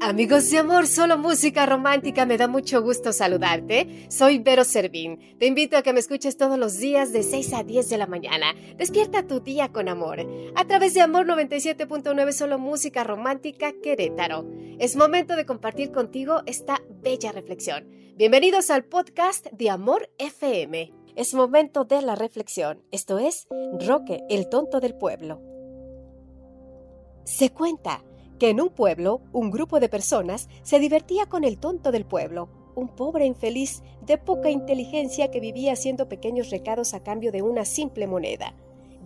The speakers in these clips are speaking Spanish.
Amigos de amor, solo música romántica, me da mucho gusto saludarte. Soy Vero Servín. Te invito a que me escuches todos los días de 6 a 10 de la mañana. Despierta tu día con amor. A través de Amor 97.9, solo música romántica Querétaro. Es momento de compartir contigo esta bella reflexión. Bienvenidos al podcast de Amor FM. Es momento de la reflexión. Esto es Roque, el tonto del pueblo. Se cuenta que en un pueblo un grupo de personas se divertía con el tonto del pueblo, un pobre infeliz de poca inteligencia que vivía haciendo pequeños recados a cambio de una simple moneda.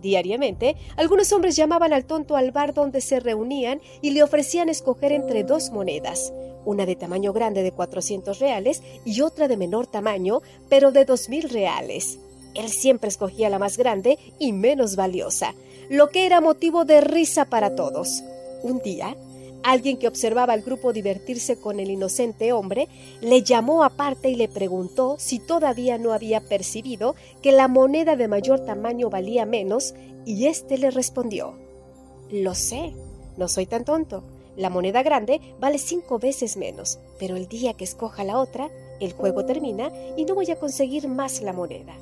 Diariamente, algunos hombres llamaban al tonto al bar donde se reunían y le ofrecían escoger entre dos monedas, una de tamaño grande de 400 reales y otra de menor tamaño, pero de 2.000 reales. Él siempre escogía la más grande y menos valiosa, lo que era motivo de risa para todos. Un día, alguien que observaba al grupo divertirse con el inocente hombre le llamó aparte y le preguntó si todavía no había percibido que la moneda de mayor tamaño valía menos, y éste le respondió Lo sé, no soy tan tonto. La moneda grande vale cinco veces menos, pero el día que escoja la otra, el juego termina y no voy a conseguir más la moneda.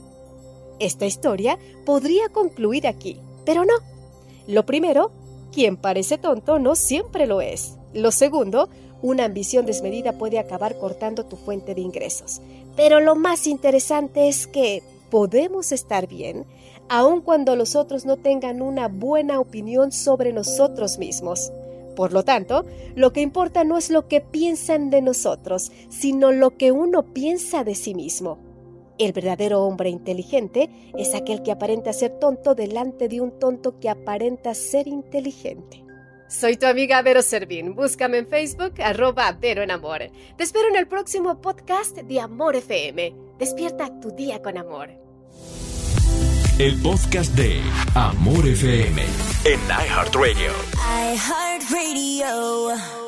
Esta historia podría concluir aquí, pero no. Lo primero quien parece tonto no siempre lo es. Lo segundo, una ambición desmedida puede acabar cortando tu fuente de ingresos. Pero lo más interesante es que podemos estar bien aun cuando los otros no tengan una buena opinión sobre nosotros mismos. Por lo tanto, lo que importa no es lo que piensan de nosotros, sino lo que uno piensa de sí mismo. El verdadero hombre inteligente es aquel que aparenta ser tonto delante de un tonto que aparenta ser inteligente. Soy tu amiga Vero Servín. Búscame en Facebook, arroba Vero en Amor. Te espero en el próximo podcast de Amor FM. Despierta tu día con amor. El podcast de Amor FM en iHeartRadio. iHeartRadio.